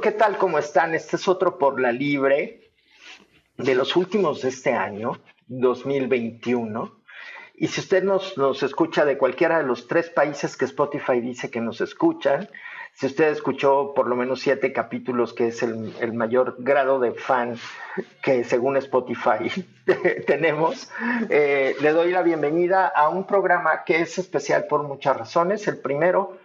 ¿qué tal? ¿Cómo están? Este es otro por la libre de los últimos de este año, 2021. Y si usted nos, nos escucha de cualquiera de los tres países que Spotify dice que nos escuchan, si usted escuchó por lo menos siete capítulos, que es el, mayor grado de fan que según Spotify tenemos, eh, le doy la bienvenida a un programa que es especial por muchas razones. El primero,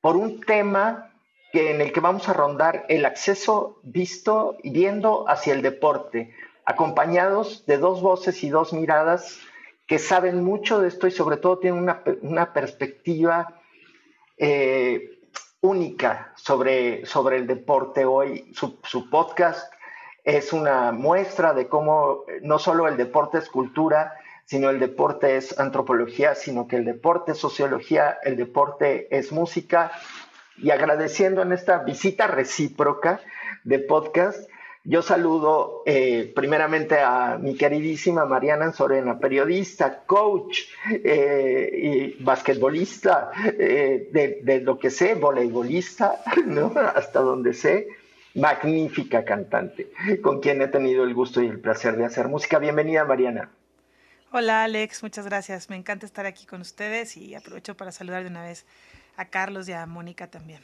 por un tema que, en el que vamos a rondar el acceso visto y viendo hacia el deporte, acompañados de dos voces y dos miradas que saben mucho de esto y sobre todo tienen una, perspectiva eh, única sobre, sobre el deporte hoy. Su, su, podcast es una muestra de cómo no solo el deporte es cultura, sino el deporte es antropología, sino que el deporte es sociología, el deporte es música. Y agradeciendo en esta visita recíproca de podcast, yo saludo eh, primeramente a mi queridísima Mariana Sorena, periodista, coach eh, y basquetbolista, eh, de, lo que sé, voleibolista, ¿no? hasta donde sé, magnífica cantante, con quien he tenido el gusto y el placer de hacer música. Bienvenida, Mariana. Hola, Alex, muchas gracias. Me encanta estar aquí con ustedes y aprovecho para saludar de una vez a Carlos y a Mónica también.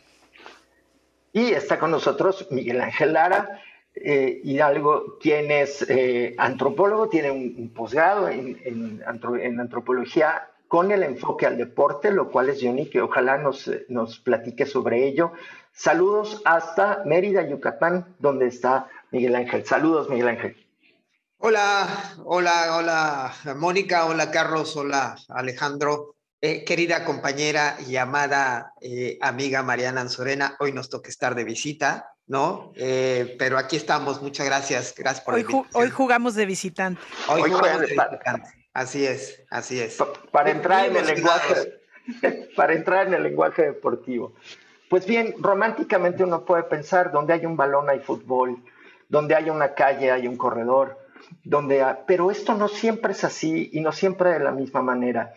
Y está con nosotros Miguel Ángel Lara eh, Hidalgo, quien es eh, antropólogo, tiene un, posgrado en, antropología con el enfoque al deporte, lo cual es único ojalá nos, nos platique sobre ello. Saludos hasta Mérida, Yucatán, donde está Miguel Ángel. Saludos, Miguel Ángel. Hola, hola, hola, Mónica, hola, Carlos, hola, Alejandro. Eh, querida compañera y amada amiga Mariana Anzorena, hoy nos toca estar de visita ¿no? Eh, pero aquí estamos, muchas gracias, gracias por hoy, hoy jugamos de visitante. Hoy, jugamos de visitante, así es, así es. para entrar en el lenguaje, para entrar en el lenguaje deportivo. Pues bien, románticamente uno puede pensar, donde hay un balón hay fútbol, donde hay una calle hay un corredor, donde pero esto no siempre es así y no siempre de la misma manera.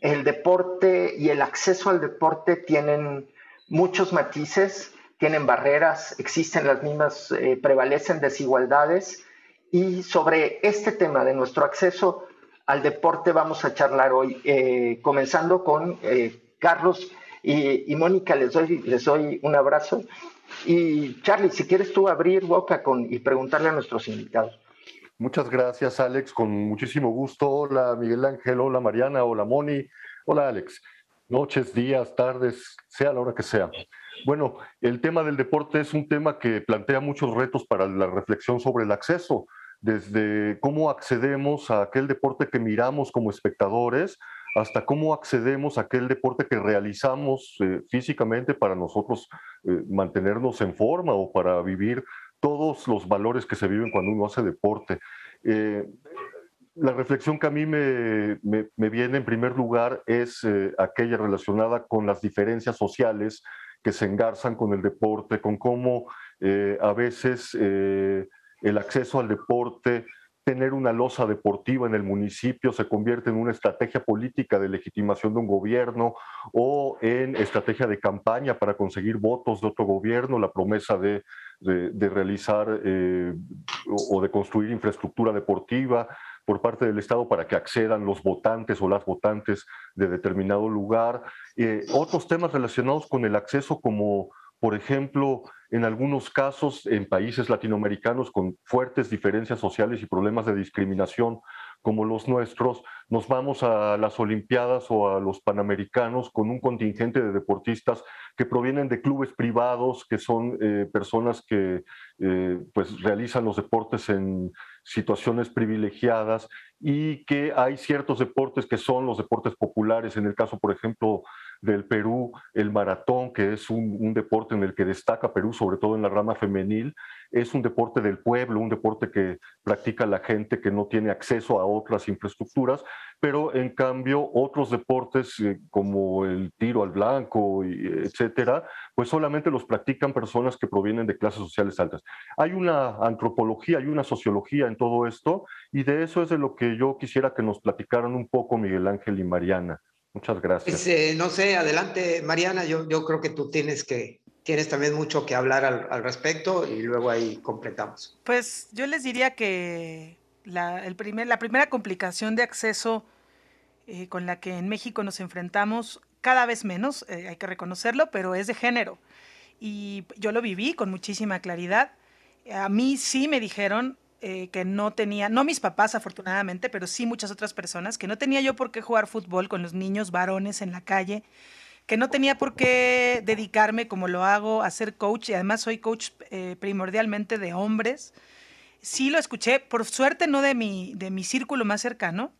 El deporte y el acceso al deporte tienen muchos matices, tienen barreras, existen las mismas, eh, prevalecen desigualdades. Y sobre este tema de nuestro acceso al deporte vamos a charlar hoy, eh, comenzando con eh, Carlos y, Mónica, les doy, les doy un abrazo. Y Charlie, si quieres tú abrir boca con, y preguntarle a nuestros invitados. Muchas gracias, Alex, con muchísimo gusto. Hola, Miguel Ángel, hola, Mariana, hola, Moni. Hola, Alex. Noches, días, tardes, sea la hora que sea. Bueno, el tema del deporte es un tema que plantea muchos retos para la reflexión sobre el acceso, desde cómo accedemos a aquel deporte que miramos como espectadores, hasta cómo accedemos a aquel deporte que realizamos eh, físicamente para nosotros eh, mantenernos en forma o para vivir todos los valores que se viven cuando uno hace deporte. Eh, la reflexión que a mí me, viene en primer lugar es aquella relacionada con las diferencias sociales que se engarzan con el deporte, con cómo eh, a veces eh, el acceso al deporte, tener una losa deportiva en el municipio se convierte en una estrategia política de legitimación de un gobierno o en estrategia de campaña para conseguir votos de otro gobierno, la promesa de, realizar eh, o de construir infraestructura deportiva por parte del Estado para que accedan los votantes o las votantes de determinado lugar. Eh, otros temas relacionados con el acceso como por ejemplo, en algunos casos en países latinoamericanos con fuertes diferencias sociales y problemas de discriminación como los nuestros, nos vamos a las Olimpiadas o a los Panamericanos con un contingente de deportistas que provienen de clubes privados, que son eh, personas que eh, pues realizan los deportes en situaciones privilegiadas y que hay ciertos deportes que son los deportes populares, en el caso, por ejemplo, del Perú, el maratón, que es un, deporte en el que destaca Perú, sobre todo en la rama femenil, es un deporte del pueblo, un deporte que practica la gente que no tiene acceso a otras infraestructuras, pero en cambio otros deportes eh, como el tiro al blanco, y, etcétera, pues solamente los practican personas que provienen de clases sociales altas. Hay una antropología, hay una sociología en todo esto, y de eso es de lo que yo quisiera que nos platicaran un poco Miguel Ángel y Mariana. Muchas gracias. Pues, eh, no sé, adelante, Mariana, yo, yo creo que tú tienes que, tienes también mucho que hablar al, respecto y luego ahí completamos. Pues yo les diría que la, el primer, la primera complicación de acceso eh, con la que en México nos enfrentamos, cada vez menos, eh, hay que reconocerlo, pero es de género. Y yo lo viví con muchísima claridad. A mí sí me dijeron eh, que no tenía, no mis papás afortunadamente, pero sí muchas otras personas, que no tenía yo por qué jugar fútbol con los niños varones en la calle, que no tenía por qué dedicarme como lo hago a ser coach y además soy coach eh, primordialmente de hombres. Sí lo escuché, por suerte no de mi, de mi círculo más cercano,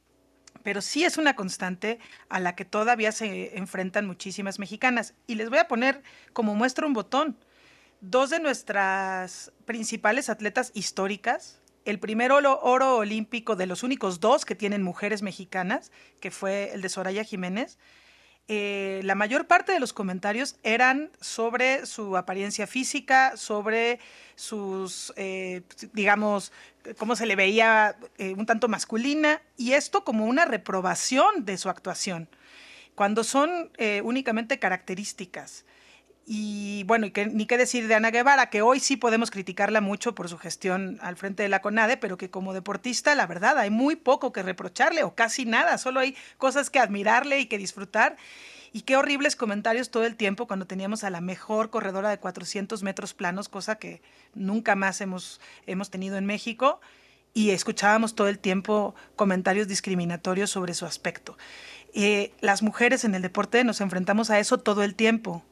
pero sí es una constante a la que todavía se enfrentan muchísimas mexicanas. Y les voy a poner como muestra un botón. Dos de nuestras principales atletas históricas, el primer oro, olímpico de los únicos dos que tienen mujeres mexicanas, que fue el de Soraya Jiménez, eh, la mayor parte de los comentarios eran sobre su apariencia física, sobre sus, eh, digamos, cómo se le veía eh, un tanto masculina, y esto como una reprobación de su actuación, cuando son únicamente características. Y bueno, y ni qué decir de Ana Guevara, que hoy sí podemos criticarla mucho por su gestión al frente de la CONADE, pero que como deportista, la verdad, hay muy poco que reprocharle o casi nada, solo hay cosas que admirarle y que disfrutar. Y qué horribles comentarios todo el tiempo cuando teníamos a la mejor corredora de 400 metros planos, cosa que nunca más hemos, hemos tenido en México, y escuchábamos todo el tiempo comentarios discriminatorios sobre su aspecto. Eh, las mujeres en el deporte nos enfrentamos a eso todo el tiempo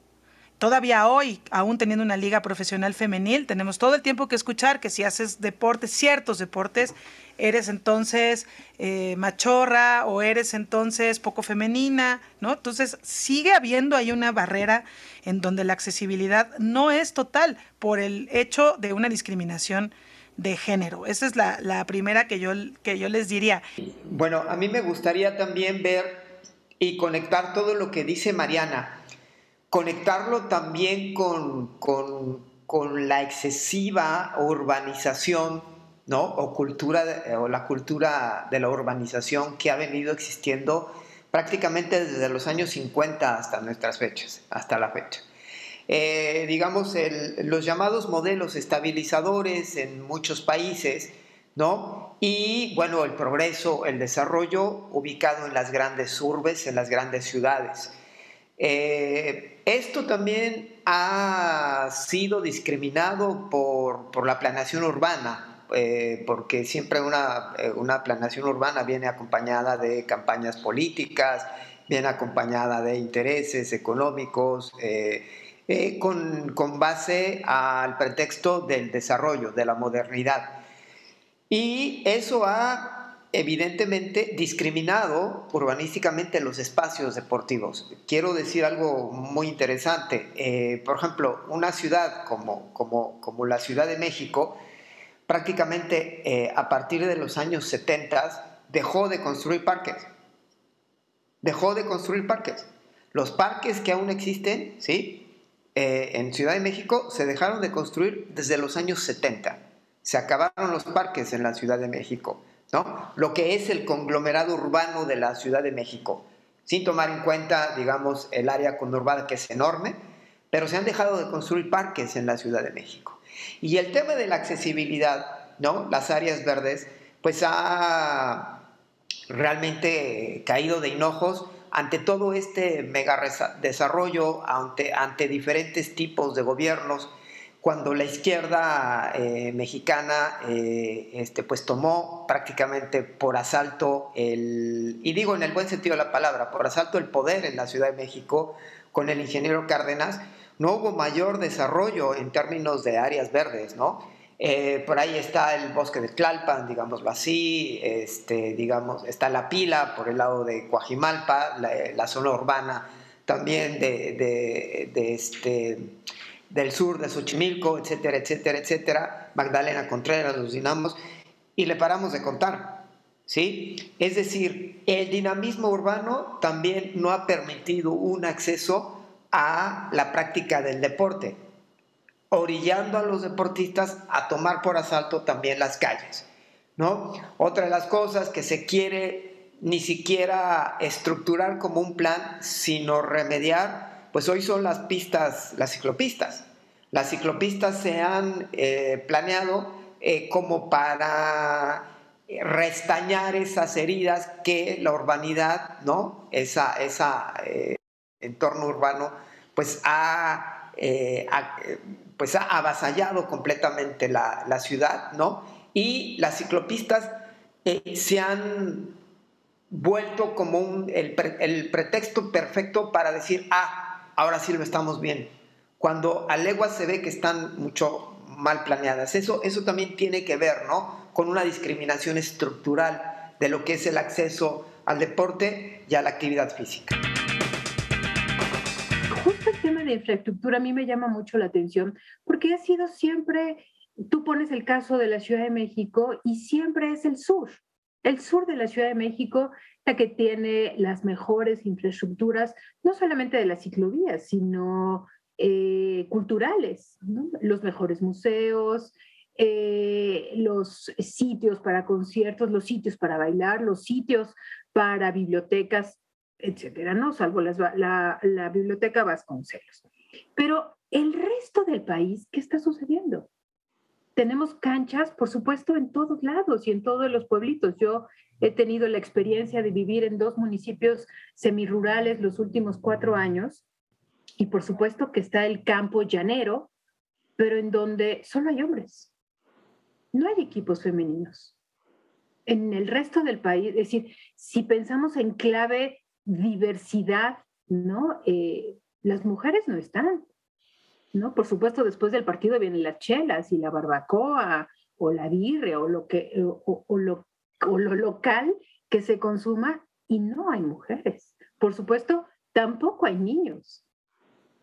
todavía hoy, aún teniendo una liga profesional femenil, tenemos todo el tiempo que escuchar que si haces deportes, ciertos deportes, eres entonces eh, machorra o eres entonces poco femenina, ¿no? Entonces sigue habiendo ahí una barrera en donde la accesibilidad no es total por el hecho de una discriminación de género. Esa es la, la primera que yo, que yo les diría. Bueno, a mí me gustaría también ver y conectar todo lo que dice Mariana conectarlo también con, la excesiva urbanización, ¿no? O, cultura, o la cultura de la urbanización que ha venido existiendo prácticamente desde los años 50 hasta nuestras fechas, hasta la fecha. Eh, digamos, los llamados modelos estabilizadores en muchos países, ¿no? Y bueno, el progreso, el desarrollo ubicado en las grandes urbes, en las grandes ciudades. Eh, esto también ha sido discriminado por, la planación urbana, eh, porque siempre una, eh, una, planación urbana viene acompañada de campañas políticas, viene acompañada de intereses económicos, con, con base al pretexto del desarrollo, de la modernidad. Y eso ha evidentemente discriminado urbanísticamente los espacios deportivos. Quiero decir algo muy interesante. Eh, por ejemplo, una ciudad como, como, como, la Ciudad de México, prácticamente eh, a partir de los años 70 dejó de construir parques. Dejó de construir parques. Los parques que aún existen, ¿sí? Eh, en Ciudad de México se dejaron de construir desde los años 70. Se acabaron los parques en la Ciudad de México. ¿No? Lo que es el conglomerado urbano de la Ciudad de México, sin tomar en cuenta, digamos, el área conurbada que es enorme, pero se han dejado de construir parques en la Ciudad de México. Y el tema de la accesibilidad, ¿no? Las áreas verdes, pues ha realmente caído de hinojos ante todo este mega desarrollo, ante, ante diferentes tipos de gobiernos, cuando la izquierda eh, mexicana eh, este, pues tomó prácticamente por asalto el, y digo en el buen sentido de la palabra, por asalto el poder en la Ciudad de México con el ingeniero Cárdenas, no hubo mayor desarrollo en términos de áreas verdes, ¿no? Eh, por ahí está el bosque de Tlalpan, digámoslo así, este, digamos, está la pila por el lado de Coajimalpa, la, zona urbana también de, de este, del sur de Xochimilco, etcétera, etcétera, etcétera, Magdalena Contreras, los dinamos, y le paramos de contar. ¿sí? Es decir, el dinamismo urbano también no ha permitido un acceso a la práctica del deporte, orillando a los deportistas a tomar por asalto también las calles. ¿no? Otra de las cosas que se quiere ni siquiera estructurar como un plan, sino remediar pues hoy son las pistas, las ciclopistas. Las ciclopistas se han eh, planeado eh, como para restañar esas heridas que la urbanidad, ¿no? Esa, esa eh, entorno urbano, pues ha, pues ha avasallado completamente la, ciudad, ¿no? Y las ciclopistas se han vuelto como el, el pretexto perfecto para decir, ah, ahora sí lo estamos viendo cuando a leguas se ve que están mucho mal planeadas. Eso, eso también tiene que ver ¿no? con una discriminación estructural de lo que es el acceso al deporte y a la actividad física. Justo el tema de infraestructura a mí me llama mucho la atención porque ha sido siempre, tú pones el caso de la Ciudad de México y siempre es el sur. El sur de la Ciudad de México que tiene las mejores infraestructuras, no solamente de las ciclovías, sino eh, culturales, los mejores museos, eh, los sitios para conciertos, los sitios para bailar, los sitios para bibliotecas, etcétera, ¿no? Salvo la, la biblioteca Vasconcelos. Pero el resto del país, ¿qué está sucediendo? Tenemos canchas, por supuesto, en todos lados y en todos los pueblitos. Yo he tenido la experiencia de vivir en dos municipios semirurales los últimos cuatro años y por supuesto que está el campo llanero, pero en donde solo hay hombres. No hay equipos femeninos. En el resto del país, es decir, si pensamos en clave diversidad, ¿no? Eh, las mujeres no están, ¿no? Por supuesto, después del partido vienen las chelas y la barbacoa o la birria o lo, que, o lo, o lo local que se consuma y no hay mujeres. Por supuesto, tampoco hay niños.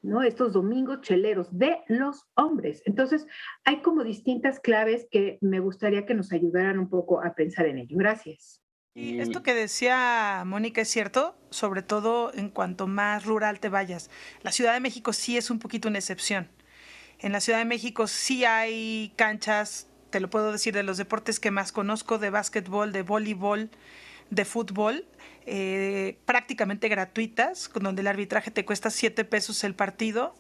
¿no? Estos domingos cheleros de los hombres. Entonces, hay como distintas claves que me gustaría que nos ayudaran un poco a pensar en ello. Gracias. Y esto que decía Mónica es cierto, sobre todo en cuanto más rural te vayas. La Ciudad de México sí es un poquito una excepción. En la Ciudad de México sí hay canchas, te lo puedo decir, de los deportes que más conozco, de básquetbol, de voleibol, de fútbol, eh, prácticamente gratuitas, donde el arbitraje te cuesta 7 pesos el partido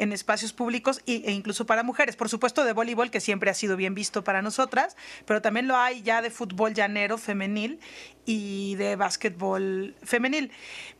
en espacios públicos e incluso para mujeres. Por supuesto de voleibol, que siempre ha sido bien visto para nosotras, pero también lo hay ya de fútbol llanero femenil y de básquetbol femenil.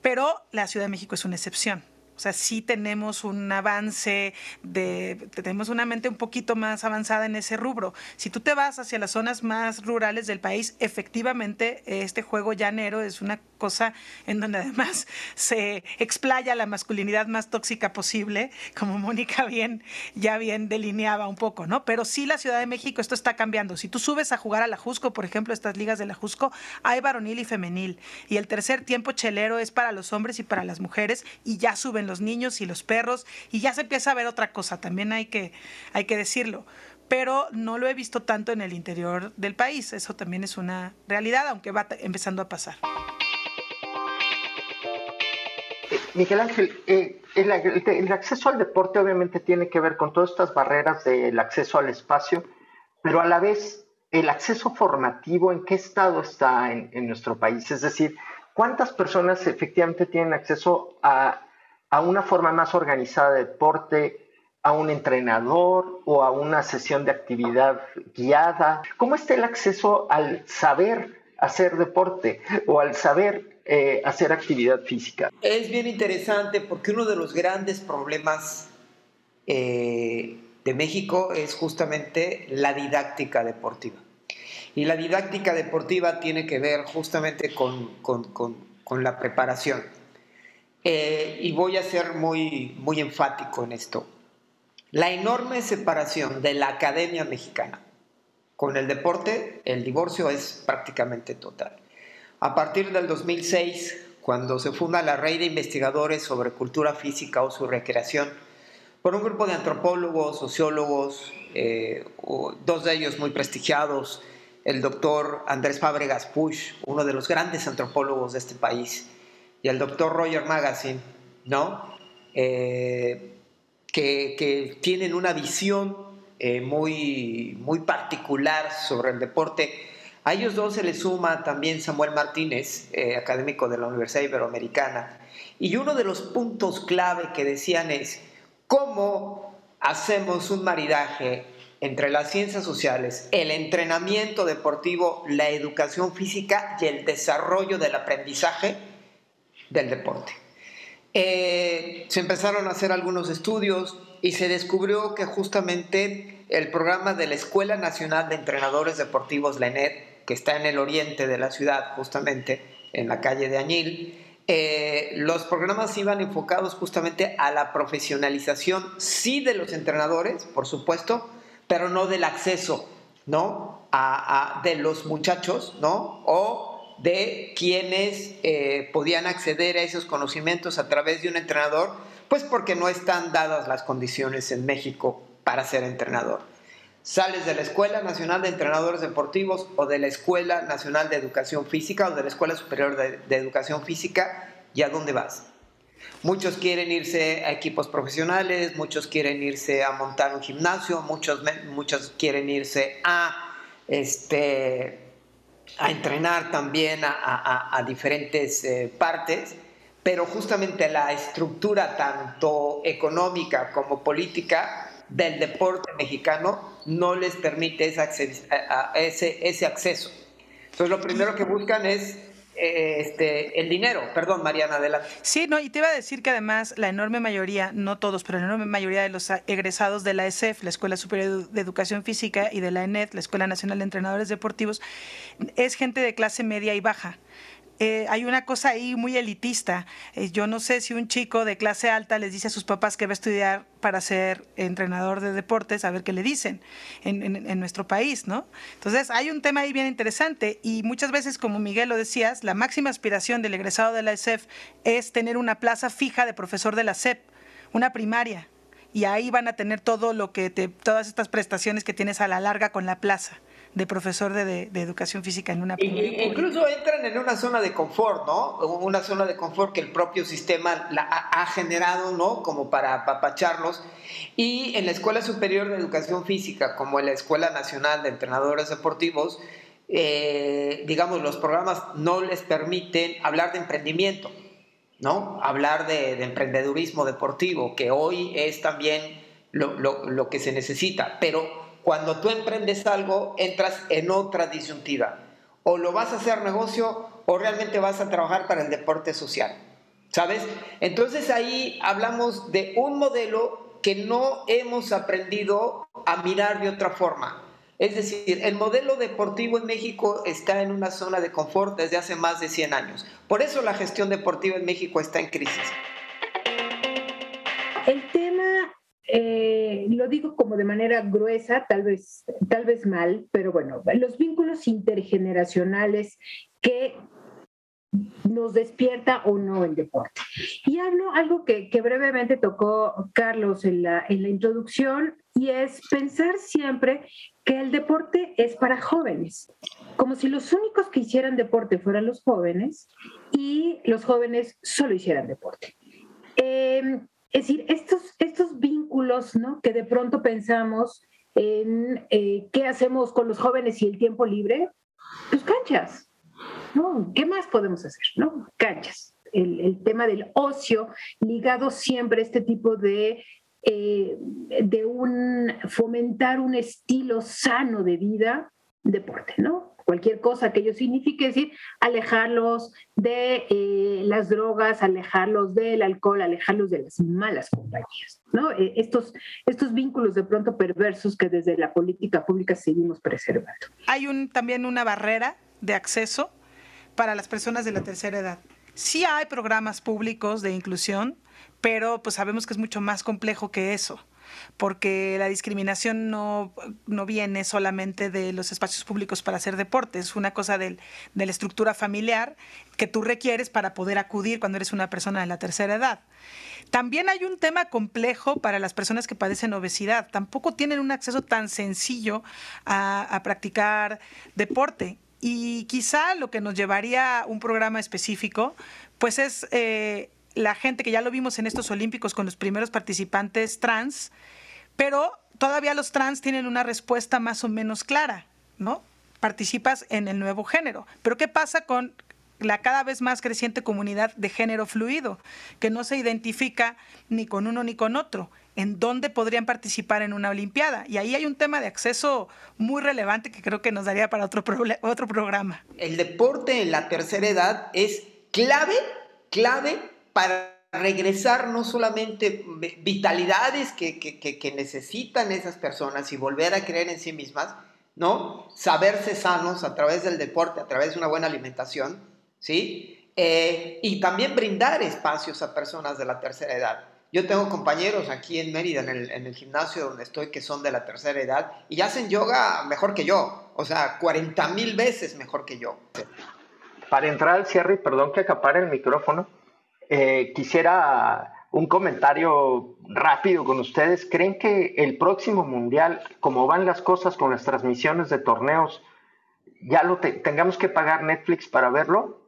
Pero la Ciudad de México es una excepción. O sea, sí tenemos un avance, de, tenemos una mente un poquito más avanzada en ese rubro. Si tú te vas hacia las zonas más rurales del país, efectivamente este juego llanero es una cosa en donde además se explaya la masculinidad más tóxica posible, como Mónica bien, ya bien delineaba un poco, ¿no? Pero sí la Ciudad de México, esto está cambiando. Si tú subes a jugar a la Jusco, por ejemplo, estas ligas de la Jusco, hay varonil y femenil. Y el tercer tiempo chelero es para los hombres y para las mujeres, y ya suben los niños y los perros, y ya se empieza a ver otra cosa, también hay que, hay que decirlo. Pero no lo he visto tanto en el interior del país, eso también es una realidad, aunque va empezando a pasar. Miguel Ángel, eh, el, acceso al deporte obviamente tiene que ver con todas estas barreras del acceso al espacio, pero a la vez el acceso formativo, ¿en qué estado está en, en nuestro país? Es decir, ¿cuántas personas efectivamente tienen acceso a a una forma más organizada de deporte, a un entrenador o a una sesión de actividad guiada? ¿Cómo está el acceso al saber hacer deporte o al saber eh, hacer actividad física? Es bien interesante porque uno de los grandes problemas eh, de México es justamente la didáctica deportiva. Y la didáctica deportiva tiene que ver justamente con, con la preparación. Eh, y voy a ser muy, muy enfático en esto. La enorme separación de la academia mexicana con el deporte, el divorcio es prácticamente total. A partir del 2006, cuando se funda la Red de Investigadores sobre Cultura Física o su Recreación, por un grupo de antropólogos, sociólogos, eh, dos de ellos muy prestigiados, el doctor Andrés Fábregas Push, uno de los grandes antropólogos de este país, y el doctor Roger Magazine, ¿no? Eh, que, tienen una visión eh, muy, muy particular sobre el deporte, A ellos dos se les suma también Samuel Martínez, eh, académico de la Universidad Iberoamericana. Y uno de los puntos clave que decían es cómo hacemos un maridaje entre las ciencias sociales, el entrenamiento deportivo, la educación física y el desarrollo del aprendizaje del deporte. Eh, se empezaron a hacer algunos estudios y se descubrió que justamente el programa de la Escuela Nacional de Entrenadores Deportivos, la ENED, que está en el oriente de la ciudad, justamente en la calle de Añil, eh, los programas iban enfocados justamente a la profesionalización, sí de los entrenadores, por supuesto, pero no del acceso, ¿no? A, de los muchachos, ¿no? O de quienes eh, podían acceder a esos conocimientos a través de un entrenador, pues porque no están dadas las condiciones en México para ser entrenador. Sales de la Escuela Nacional de Entrenadores Deportivos o de la Escuela Nacional de Educación Física o de la Escuela Superior de, Educación Física, ¿y a dónde vas? Muchos quieren irse a equipos profesionales, muchos quieren irse a montar un gimnasio, muchos, muchos quieren irse a, este, a entrenar también a, diferentes eh, partes, pero justamente la estructura tanto económica como política del deporte mexicano no les permite ese, ese acceso. Entonces lo primero que buscan es este, el dinero. Perdón, Mariana, adelante. Sí, no, y te iba a decir que además la enorme mayoría, no todos, pero la enorme mayoría de los egresados de la ESEF, la Escuela Superior de Educación Física, y de la ENED, la Escuela Nacional de Entrenadores Deportivos, es gente de clase media y baja. Eh, hay una cosa ahí muy elitista. Eh, yo no sé si un chico de clase alta les dice a sus papás que va a estudiar para ser entrenador de deportes, a ver qué le dicen en, nuestro país, ¿no? Entonces, hay un tema ahí bien interesante y muchas veces, como Miguel lo decías, la máxima aspiración del egresado de la ESEF es tener una plaza fija de profesor de la SEP, una primaria. Y ahí van a tener todo lo que te, todas estas prestaciones que tienes a la larga con la plaza de profesor de, educación física en una Incluso entran en una zona de confort, ¿no? Una zona de confort que el propio sistema la ha, generado, ¿no? Como para apapacharlos. Y en la Escuela Superior de Educación Física, como en la Escuela Nacional de Entrenadores Deportivos, eh, digamos, los programas no les permiten hablar de emprendimiento, ¿no? Hablar de, emprendedurismo deportivo, que hoy es también lo, lo que se necesita, pero cuando tú emprendes algo, entras en otra disyuntiva. O lo vas a hacer negocio o realmente vas a trabajar para el deporte social. ¿Sabes? Entonces ahí hablamos de un modelo que no hemos aprendido a mirar de otra forma. Es decir, el modelo deportivo en México está en una zona de confort desde hace más de 100 años. Por eso la gestión deportiva en México está en crisis. El tema eh, lo digo como de manera gruesa, tal vez, tal vez mal, pero bueno, los vínculos intergeneracionales que nos despierta o no el deporte. Y hablo algo que, brevemente tocó Carlos en la, en la introducción y es pensar siempre que el deporte es para jóvenes, como si los únicos que hicieran deporte fueran los jóvenes y los jóvenes solo hicieran deporte. Eh, es decir, estos, estos ¿no? Que de pronto pensamos en eh, qué hacemos con los jóvenes y el tiempo libre, pues canchas, ¿no? ¿Qué más podemos hacer, no? Canchas. El, tema del ocio ligado siempre a este tipo de, eh, de un, fomentar un estilo sano de vida, deporte, ¿no? Cualquier cosa que ello signifique, es decir, alejarlos de eh, las drogas, alejarlos del alcohol, alejarlos de las malas compañías, ¿no? Eh, estos, estos vínculos de pronto perversos que desde la política pública seguimos preservando. Hay un, también una barrera de acceso para las personas de la tercera edad. Sí hay programas públicos de inclusión, pero pues sabemos que es mucho más complejo que eso porque la discriminación no, viene solamente de los espacios públicos para hacer deporte, es una cosa de la estructura familiar que tú requieres para poder acudir cuando eres una persona de la tercera edad. También hay un tema complejo para las personas que padecen obesidad. Tampoco tienen un acceso tan sencillo a, practicar deporte. Y quizá lo que nos llevaría a un programa específico, pues es eh, la gente que ya lo vimos en estos Olímpicos con los primeros participantes trans, pero todavía los trans tienen una respuesta más o menos clara, ¿no? participas en el nuevo género. Pero ¿qué pasa con la cada vez más creciente comunidad de género fluido, que no se identifica ni con uno ni con otro, en dónde podrían participar en una Olimpiada. Y ahí hay un tema de acceso muy relevante que creo que nos daría para otro, otro programa. El deporte en la tercera edad es clave, clave para regresar no solamente vitalidades que, que necesitan esas personas y volver a creer en sí mismas, ¿no? Saberse sanos a través del deporte, a través de una buena alimentación, ¿sí? Eh, y también brindar espacios a personas de la tercera edad. Yo tengo compañeros aquí en Mérida, en el, en el, gimnasio donde estoy, que son de la tercera edad y hacen yoga mejor que yo, o sea, 40 mil veces mejor que yo. Para entrar al cierre, perdón que acapare el micrófono, eh, quisiera un comentario rápido con ustedes. ¿Creen que el próximo mundial, como van las cosas con las transmisiones de torneos, ya lo tengamos que pagar Netflix para verlo?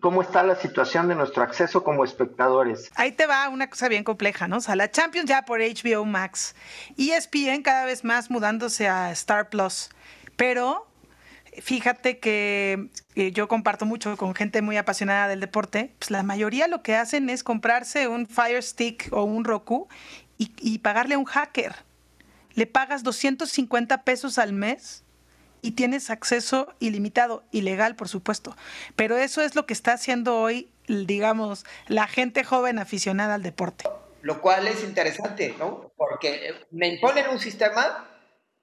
cómo está la situación de nuestro acceso como espectadores. Ahí te va una cosa bien compleja, ¿no? O sea, la Champions ya por HBO Max, ESPN cada vez más mudándose a Star Plus, pero fíjate que eh, yo comparto mucho con gente muy apasionada del deporte, pues la mayoría lo que hacen es comprarse un Fire Stick o un Roku y, y pagarle a un hacker. Le pagas 250 pesos al mes y tienes acceso ilimitado, ilegal por supuesto. Pero eso es lo que está haciendo hoy, digamos, la gente joven aficionada al deporte. Lo cual es interesante, ¿no? Porque me imponen un sistema,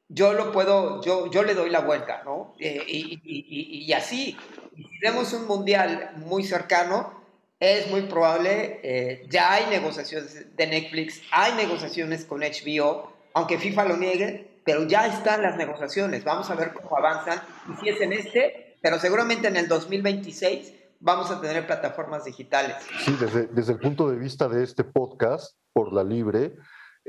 yo lo puedo, yo, yo le doy la vuelta, ¿no? Eh, y, y, y, así, si vemos un mundial muy cercano, es muy probable, eh, ya hay negociaciones de Netflix, hay negociaciones con HBO, aunque FIFA lo niegue, pero ya están las negociaciones. Vamos a ver cómo avanzan y si es en este, pero seguramente en el 2026 vamos a tener plataformas digitales. Sí, desde, desde el punto de vista de este podcast, por la libre,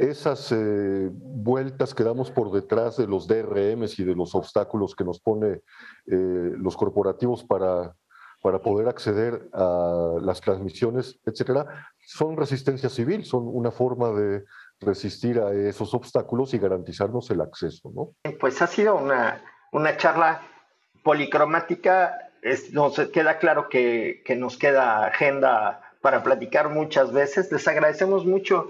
esas eh, vueltas que damos por detrás de los DRMs y de los obstáculos que nos pone eh, los corporativos para, para poder acceder a las transmisiones, etcétera, son resistencia civil, son una forma de resistir a esos obstáculos y garantizarnos el acceso, ¿no? Pues ha sido una, una charla policromática, nos queda claro que, que, nos queda agenda para platicar muchas veces. Les agradecemos mucho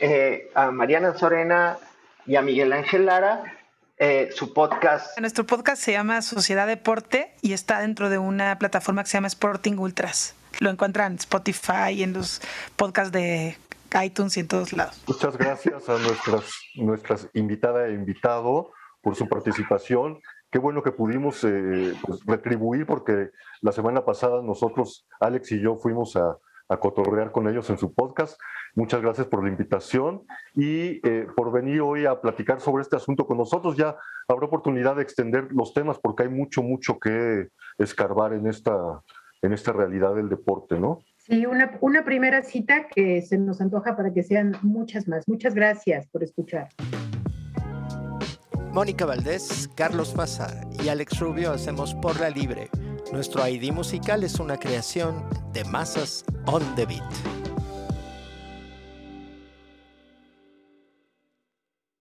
eh, a Mariana Sorena y a Miguel Ángel Lara. Eh, su podcast. Nuestro podcast se llama Sociedad Deporte y está dentro de una plataforma que se llama Sporting Ultras. Lo encuentran en Spotify y en los podcasts de iTunes y en todos lados. Muchas gracias a nuestras, nuestras invitada e invitado por su participación. Qué bueno que pudimos eh, pues, retribuir porque la semana pasada nosotros, Alex y yo, fuimos a, a cotorrear con ellos en su podcast. Muchas gracias por la invitación y eh, por venir hoy a platicar sobre este asunto con nosotros. Ya habrá oportunidad de extender los temas porque hay mucho, mucho que escarbar en esta, en esta realidad del deporte, ¿no? Sí, una, una primera cita que se nos antoja para que sean muchas más. Muchas gracias por escuchar. Mónica Valdés, Carlos Maza y Alex Rubio hacemos Por la Libre. Nuestro ID musical es una creación de Masas on the Beat.